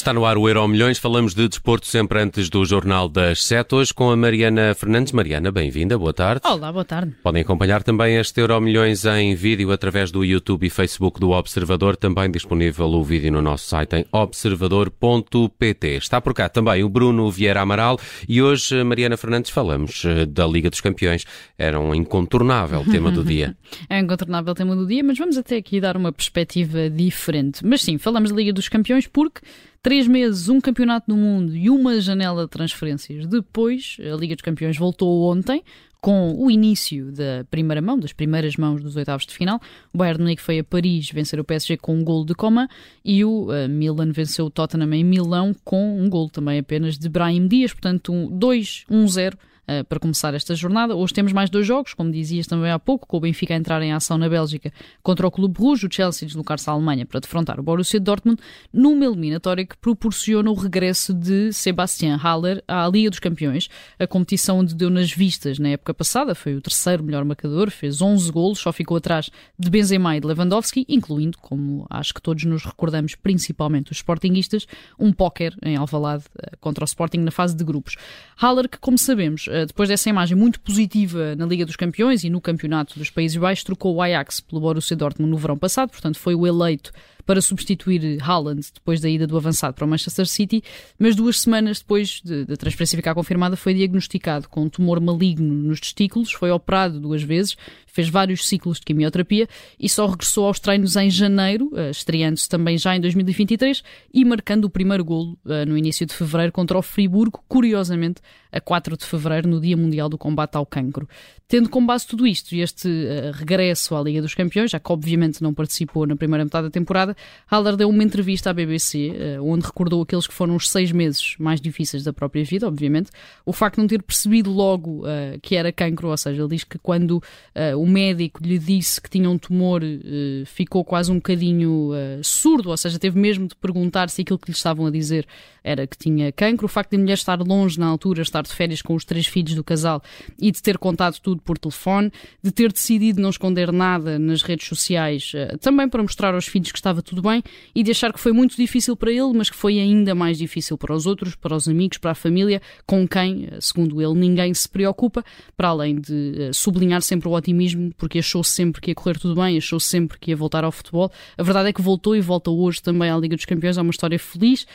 Está no ar o Euro Milhões, falamos de desporto sempre antes do Jornal das Sete, hoje com a Mariana Fernandes. Mariana, bem-vinda, boa tarde. Olá, boa tarde. Podem acompanhar também este Euro Milhões em vídeo através do YouTube e Facebook do Observador, também disponível o vídeo no nosso site em observador.pt. Está por cá também o Bruno Vieira Amaral e hoje, Mariana Fernandes, falamos eh, da Liga dos Campeões. Era um incontornável tema do dia. é um incontornável tema do dia, mas vamos até aqui dar uma perspectiva diferente. Mas sim, falamos da Liga dos Campeões porque Três meses, um campeonato do mundo e uma janela de transferências. Depois, a Liga dos Campeões voltou ontem, com o início da primeira mão, das primeiras mãos dos oitavos de final. O Bayern Munique foi a Paris vencer o PSG com um gol de Coman e o uh, Milan venceu o Tottenham em Milão com um gol também apenas de Brahim Dias, portanto um 2-1-0 uh, para começar esta jornada. Hoje temos mais dois jogos, como dizias também há pouco, com o Benfica a entrar em ação na Bélgica contra o Clube Rouge, o Chelsea deslocar-se à Alemanha para defrontar o Borussia Dortmund, numa eliminatória que proporciona o regresso de Sebastian Haller à Liga dos Campeões, a competição onde deu nas vistas na época passada, foi o terceiro melhor marcador, fez 11 golos, só ficou atrás de Benzema e de Lewandowski, incluindo, como acho que todos nos recordamos, principalmente os Sportingistas, um póquer em Alvalade eh, contra o Sporting na fase de grupos. Haller, que como sabemos, eh, depois dessa imagem muito positiva na Liga dos Campeões e no Campeonato dos Países Baixos, trocou o Ajax pelo Borussia Dortmund no verão passado, portanto foi o eleito para substituir Haaland depois da ida do avançado para o Manchester City, mas duas semanas depois da transferência ficar confirmada foi diagnosticado com um tumor maligno nos testículos, foi operado duas vezes, fez vários ciclos de quimioterapia e só regressou aos treinos em janeiro, eh, estreando-se também já em 2023 e marcando o primeiro golo eh, no início de fevereiro contra o Friburgo, curiosamente a 4 de fevereiro, no Dia Mundial do Combate ao Cancro. Tendo como base tudo isto e este uh, regresso à Liga dos Campeões, já que obviamente não participou na primeira metade da temporada, Haller deu uma entrevista à BBC, uh, onde recordou aqueles que foram os seis meses mais difíceis da própria vida, obviamente. O facto de não ter percebido logo uh, que era cancro, ou seja, ele diz que quando o médico lhe disse que tinha um tumor, ficou quase um bocadinho surdo, ou seja, teve mesmo de perguntar se aquilo que lhe estavam a dizer era que tinha cancro. O facto de a mulher estar longe na altura, estar de férias com os três filhos do casal e de ter contado tudo por telefone, de ter decidido não esconder nada nas redes sociais, eh, também para mostrar aos filhos que estava tudo bem e de achar que foi muito difícil para ele, mas que foi ainda mais difícil para os outros, para os amigos, para a família, com quem, eh, segundo ele, ninguém se preocupa, para além de eh, sublinhar sempre o otimismo, porque achou sempre que ia correr tudo bem, achou sempre que ia voltar ao futebol. A verdade é que voltou e volta hoje também à Liga dos Campeões, é uma história feliz.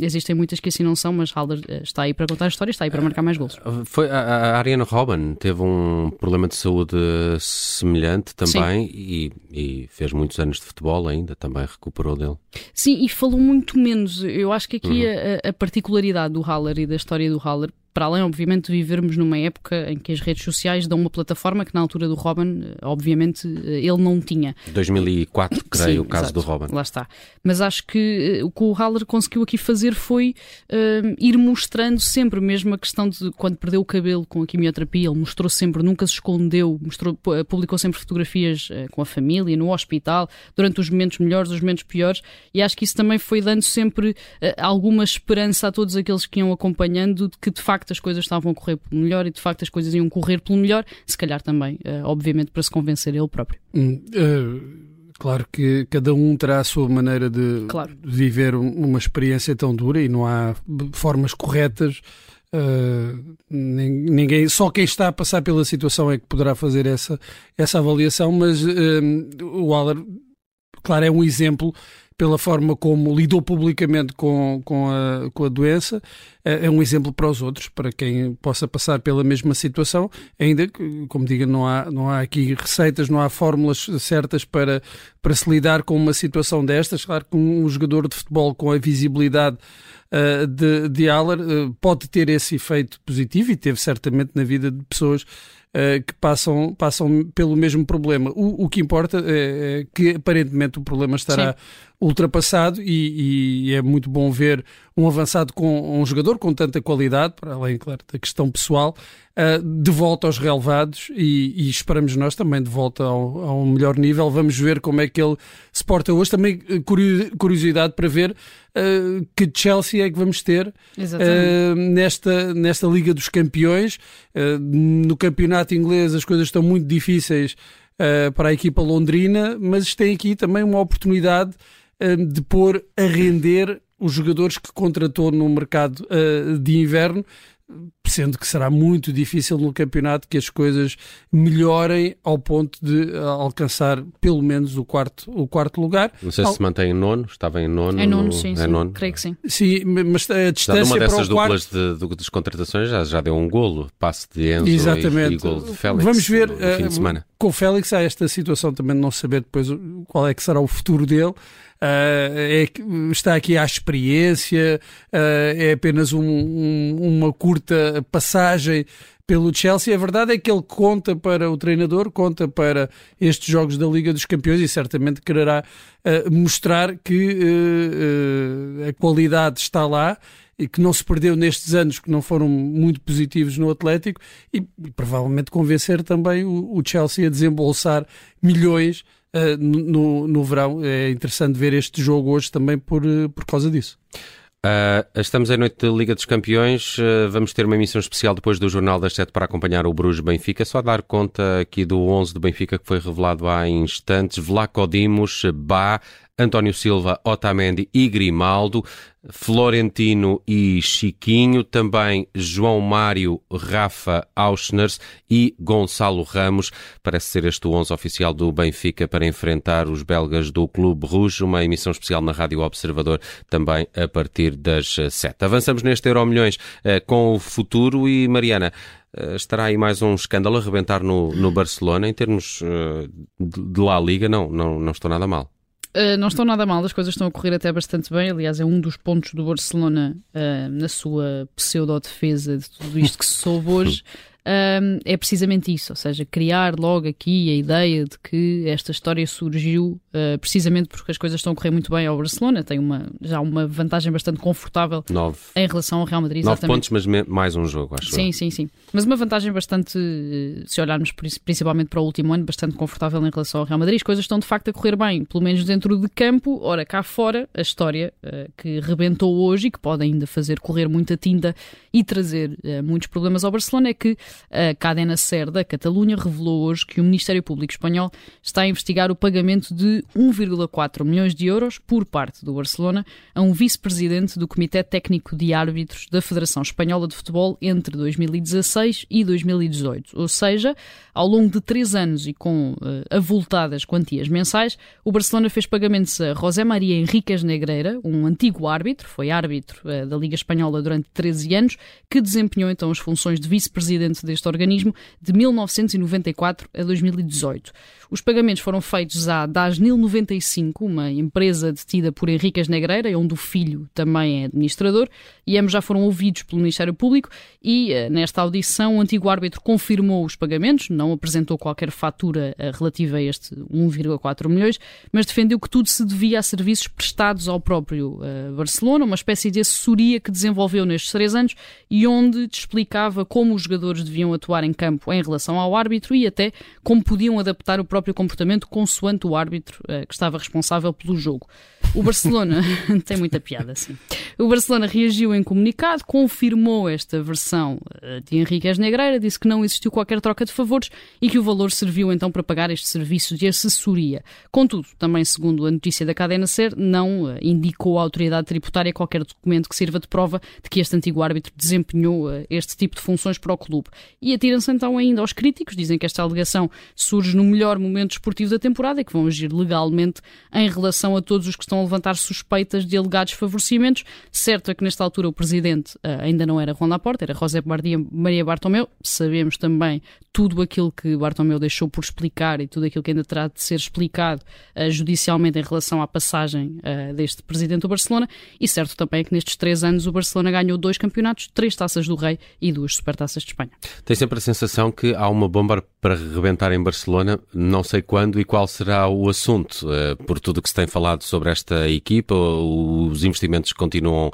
Existem muitas que assim não são, mas Haller está aí para contar a história, está aí para marcar mais gols. Foi, a, a Ariana Robin teve um problema de saúde semelhante também e, e, fez muitos anos de futebol ainda, também recuperou dele. Sim, e falou muito menos. Eu acho que aqui uhum. a, a, particularidade do Haller e da história do Haller para além, obviamente, de vivermos numa época em que as redes sociais dão uma plataforma que na altura do Robin, eh, obviamente, eh, ele não tinha. 2004, creio, Sim, o caso exato, do Robin. Lá está. Mas acho que uh, o que o Haller conseguiu aqui fazer foi uh, ir mostrando sempre, mesmo a questão de quando perdeu o cabelo com a quimioterapia, ele mostrou sempre, nunca se escondeu, mostrou, publicou sempre fotografias com a família, no hospital, durante os momentos melhores, os momentos piores, e acho que isso também foi dando sempre alguma esperança a todos aqueles que iam acompanhando de que de facto facto as coisas estavam a correr pelo melhor e de facto as coisas iam correr pelo melhor, se calhar também, uh, obviamente, para se convencer ele próprio. Hum, uh, claro que cada um terá a sua maneira de, claro. viver uma experiência tão dura e não há formas corretas. Uh, ninguém, só quem está a passar pela situação é que poderá fazer essa, essa avaliação, mas o Waller, claro, é um exemplo pela forma como lidou publicamente com, com, a, com a doença, é, é um exemplo para os outros, para quem possa passar pela mesma situação, ainda que, como diga, não há, não há aqui receitas, não há fórmulas certas para, para se lidar com uma situação destas. Claro que um jogador de futebol com a visibilidade uh, de, de Aller uh, pode ter esse efeito positivo e teve certamente na vida de pessoas uh, que passam, passam pelo mesmo problema. O, o que importa é, é, que aparentemente o problema estará Sim. Ultrapassado e, e, é muito bom ver um avançado com um jogador com tanta qualidade, para além, claro, da questão pessoal, uh, de volta aos relevados e, e, esperamos nós também de volta ao, ao melhor nível. Vamos ver como é que ele se porta hoje. Também eh, curiosidade para ver uh, que Chelsea é que vamos ter uh, nesta, nesta Liga dos Campeões. no campeonato inglês as coisas estão muito difíceis para a equipa londrina, mas tem aqui também uma oportunidade de pôr a render os jogadores que contratou no mercado uh, de inverno sendo que será muito difícil no campeonato que as coisas melhorem ao ponto de alcançar pelo menos o quarto, o quarto lugar. Não sei se se mantém em nono, estava em nono. Em nono, no... sim, é sim. Nono. creio que sim. Sim, mas a distância uma dessas para o duplas de, de, de contratações já, já deu um golo, passe de Enzo Exatamente. E, e golo de Félix Vamos ver, no fim de uh, semana. com o Félix há esta situação também de não saber depois qual é que será o futuro dele. Uh, é, está aqui a experiência, uh, é apenas um, um, uma curta passagem pelo Chelsea. A verdade é que ele conta para o treinador, conta para estes jogos da Liga dos Campeões e certamente quererá uh, mostrar que a qualidade está lá e que não se perdeu nestes anos que não foram muito positivos no Atlético e, e provavelmente convencer também o, o Chelsea a desembolsar milhões uh, no, no verão. É interessante ver este jogo hoje também por, uh, por causa disso. Uh, estamos em noite de Liga dos Campeões. Uh, vamos ter uma emissão especial depois do Jornal das Sete para acompanhar o Bruges Benfica. Só dar conta aqui do 11 do Benfica que foi revelado há instantes: Vlaco Dimos, Bá, António Silva, Otamendi e Grimaldo, Florentino e Chiquinho, também João Mário, Rafa Auschners e Gonçalo Ramos. Parece ser este o 11 oficial do Benfica para enfrentar os belgas do Clube Rouge, uma emissão especial na Rádio Observador também a partir das 7. Avançamos neste Euro Milhões eh, com o futuro e Mariana, eh, estará aí mais um escândalo a rebentar no, no Barcelona em termos de La Liga? Não, não, não estou nada mal. Uh, não estão nada mal, as coisas estão a correr até bastante bem. Aliás, é um dos pontos do Barcelona uh, na sua pseudo-defesa de tudo isto que se soube hoje. um, é precisamente isso, ou seja, criar logo aqui a ideia de que esta história surgiu uh, precisamente porque as coisas estão a correr muito bem ao Barcelona, tem uma, já uma vantagem bastante confortável Nove. em relação ao Real Madrid. Nove pontos, mas mais um jogo, acho. Sim, sim, sim. Mas uma vantagem bastante, se olharmos principalmente para o último ano, bastante confortável em relação ao Real Madrid. As coisas estão de facto a correr bem, pelo menos dentro de campo. Ora, cá fora, a história uh, que rebentou hoje e que pode ainda fazer correr muita tinta e trazer uh, muitos problemas ao Barcelona é que a Cadena Ser da Catalunha revelou hoje que o Ministério Público Espanhol está a investigar o pagamento de 1,4 milhões de euros por parte do Barcelona a um vice-presidente do Comitê Técnico de Árbitros da Federação Espanhola de Futebol entre 2016 e 2018. Ou seja, ao longo de três anos e com uh, avultadas quantias mensais, o Barcelona fez pagamentos a José Maria Henriquez Negreira, um antigo árbitro, foi árbitro uh, da Liga Espanhola durante 13 anos, que desempenhou então as funções de vice-presidente deste organismo de 1994 a 2018. Os pagamentos foram feitos à Dasnil 95, uma empresa detida por Henriquez Negreira, onde o filho também é administrador, e ambos já foram ouvidos pelo Ministério Público e, uh, nesta audição, o antigo árbitro confirmou os pagamentos, não apresentou qualquer fatura uh, relativa a este 1,4 milhões, mas defendeu que tudo se devia a serviços prestados ao próprio uh, Barcelona, uma espécie de assessoria que desenvolveu nestes três anos e onde explicava como os jogadores deviam atuar em campo em relação ao árbitro e até como podiam adaptar o próprio comportamento consoante o árbitro uh, que estava responsável pelo jogo. O Barcelona tem muita piada, sim. O Barcelona reagiu em comunicado, confirmou esta versão de Henrique Negreira, disse que não existiu qualquer troca de favores e que o valor serviu então para pagar este serviço de assessoria. Contudo, também segundo a notícia da cadena SER, não uh, indicou à autoridade tributária qualquer documento que sirva de prova de que este antigo árbitro desempenhou uh, este tipo de funções para o clube. E atiram-se então ainda aos críticos, dizem que esta alegação surge no melhor momento esportivo da temporada e que vão agir legalmente em relação a todos os que estão a levantar suspeitas de alegados favorecimentos. Certo é que nesta altura o presidente uh, ainda não era Juan Laporta, era José Maria Bartomeu. Sabemos também tudo aquilo que Bartomeu deixou por explicar e tudo aquilo que ainda terá de ser explicado uh, judicialmente em relação à passagem uh, deste presidente do Barcelona. E certo também é que nestes três anos o Barcelona ganhou dois campeonatos, três taças do Rei e duas supertaças de Espanha. Tem sempre a sensação que há uma bomba para rebentar em Barcelona, não sei quando e qual será o assunto, por tudo o que se tem falado sobre esta equipa, os investimentos que continuam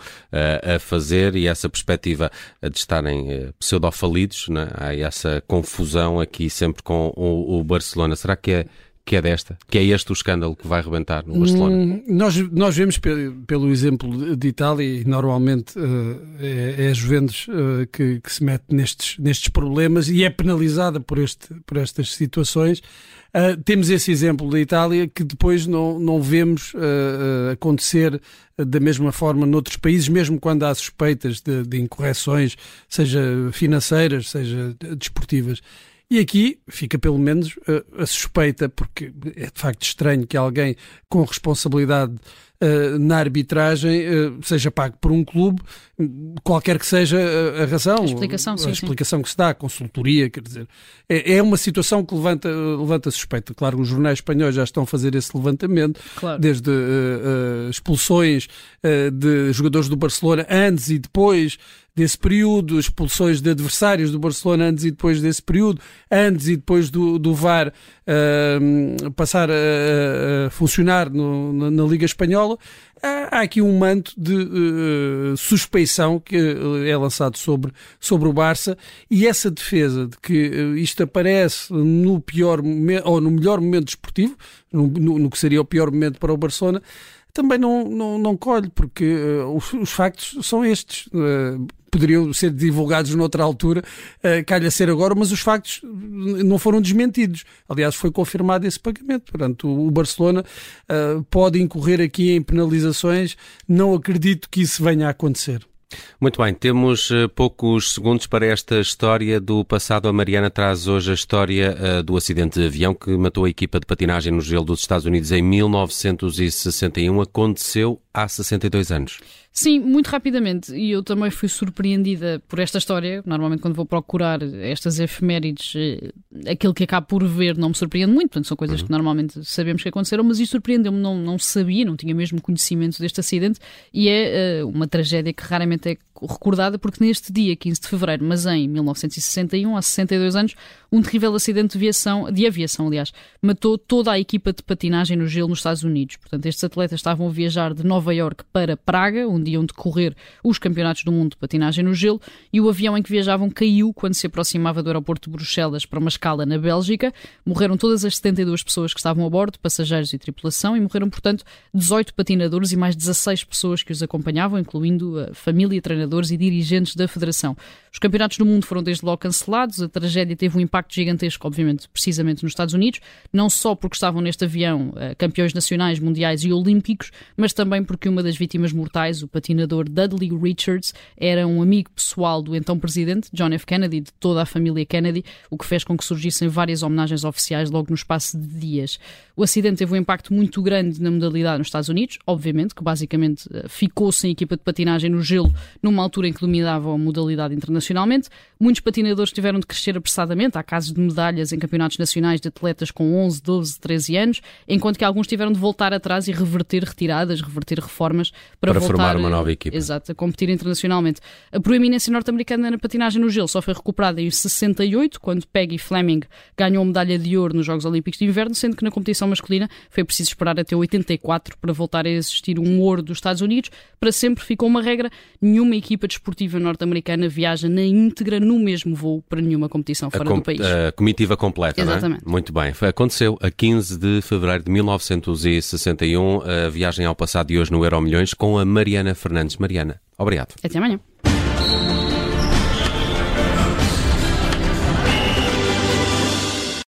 a fazer e essa perspectiva de estarem pseudo-falidos, né? há essa confusão aqui sempre com o, o Barcelona. Será que é que é desta? Que é este o escândalo que vai rebentar no Barcelona? Hum, nós, nós vemos pelo exemplo de Itália, e normalmente uh, é, é, a Juventus uh, que, que, se mete nestes, nestes problemas e é penalizada por, este, por estas situações. Uh, temos esse exemplo da Itália que depois não, não vemos acontecer da mesma forma noutros países, mesmo quando há suspeitas de, de incorreções, seja financeiras, seja desportivas. E aqui fica pelo menos a, a suspeita, porque é de facto estranho que alguém com responsabilidade Uh, na arbitragem uh, seja pago por um clube, qualquer que seja a, a razão, a explicação, a, sim, explicação que se dá, a consultoria, quer dizer, é, é, uma situação que levanta, levanta suspeita. Claro, os jornais espanhóis já estão a fazer esse levantamento, claro. desde uh, expulsões de jogadores do Barcelona antes e depois desse período, expulsões de adversários do Barcelona antes e depois desse período, antes e depois do, do VAR uh, passar a, a funcionar no, na, na, Liga Espanhola, há, aqui um manto de uh, suspeição que é lançado sobre, sobre o Barça e essa defesa de que isto aparece no pior ou no melhor momento desportivo, no, no, no que seria o pior momento para o Barcelona, também não, não, não colhe, porque uh, os, os, factos são estes. Uh, poderiam ser divulgados noutra altura, calha ser agora, mas os factos não foram desmentidos. Aliás, foi confirmado esse pagamento. Portanto, o Barcelona uh, pode incorrer aqui em penalizações. Não acredito que isso venha a acontecer. Muito bem, temos uh, poucos segundos para esta história do passado. A Mariana traz hoje a história uh, do acidente de avião que matou a equipa de patinagem no gelo dos Estados Unidos em 1961. Aconteceu há 62 anos. Sim, muito rapidamente. E eu também fui surpreendida por esta história. Normalmente, quando vou procurar estas efemérides, eh, aquilo que acabo por ver não me surpreende muito. Portanto, são coisas uhum. que normalmente sabemos que aconteceram, mas isso surpreendeu-me. Não, não sabia, não tinha mesmo conhecimento deste acidente. E é uh, uma tragédia que raramente é recordada, porque neste dia, 15 de fevereiro, mas em 1961, há 62 anos, um terrível acidente de aviação, de aviação, aliás, matou toda a equipa de patinagem no gelo nos Estados Unidos. Portanto, estes atletas estavam a viajar de Nova York para Praga, onde iam decorrer os campeonatos do mundo de patinagem no gelo, e o avião em que viajavam caiu quando se aproximava do aeroporto de Bruxelas para uma escala na Bélgica. Morreram todas as 72 pessoas que estavam a bordo, passageiros e tripulação, e morreram, portanto, 18 patinadores e mais 16 pessoas que os acompanhavam, incluindo a família, treinadores e dirigentes da federação. Os campeonatos do mundo foram desde logo cancelados, a tragédia teve um impacto gigantesco, obviamente, precisamente nos Estados Unidos, não só porque estavam neste avião uh, campeões nacionais, mundiais e olímpicos, mas também porque uma das vítimas mortais, o patinador Dudley Richards, era um amigo pessoal do então presidente, John F. Kennedy, de toda a família Kennedy, o que fez com que surgissem várias homenagens oficiais logo no espaço de dias. O acidente teve um impacto muito grande na modalidade nos Estados Unidos, obviamente, que basicamente uh, ficou sem equipa de patinagem no gelo numa altura em que dominava a modalidade internacional internacionalmente. Muitos patinadores tiveram de crescer apressadamente. Há casos de medalhas em campeonatos nacionais de atletas com 11, 12, 13 anos, enquanto que alguns tiveram de voltar atrás e reverter retiradas, reverter reformas para, para voltar formar uma nova equipa. Exato, a competir internacionalmente. A proeminência norte-americana na patinagem no gelo só foi recuperada em 68, quando Peggy Fleming ganhou a medalha de ouro nos Jogos Olímpicos de Inverno, sendo que na competição masculina foi preciso esperar até 84 para voltar a existir um ouro dos Estados Unidos. Para sempre ficou uma regra: nenhuma equipa desportiva norte-americana viaja na íntegra no mesmo voo para nenhuma competição fora com, do país. A comitiva completa, Exatamente. não é? Muito bem. Aconteceu a 15 de fevereiro de 1961, a viagem ao passado de hoje no Euro Milhões com a Mariana Fernandes. Mariana, obrigado. Até amanhã.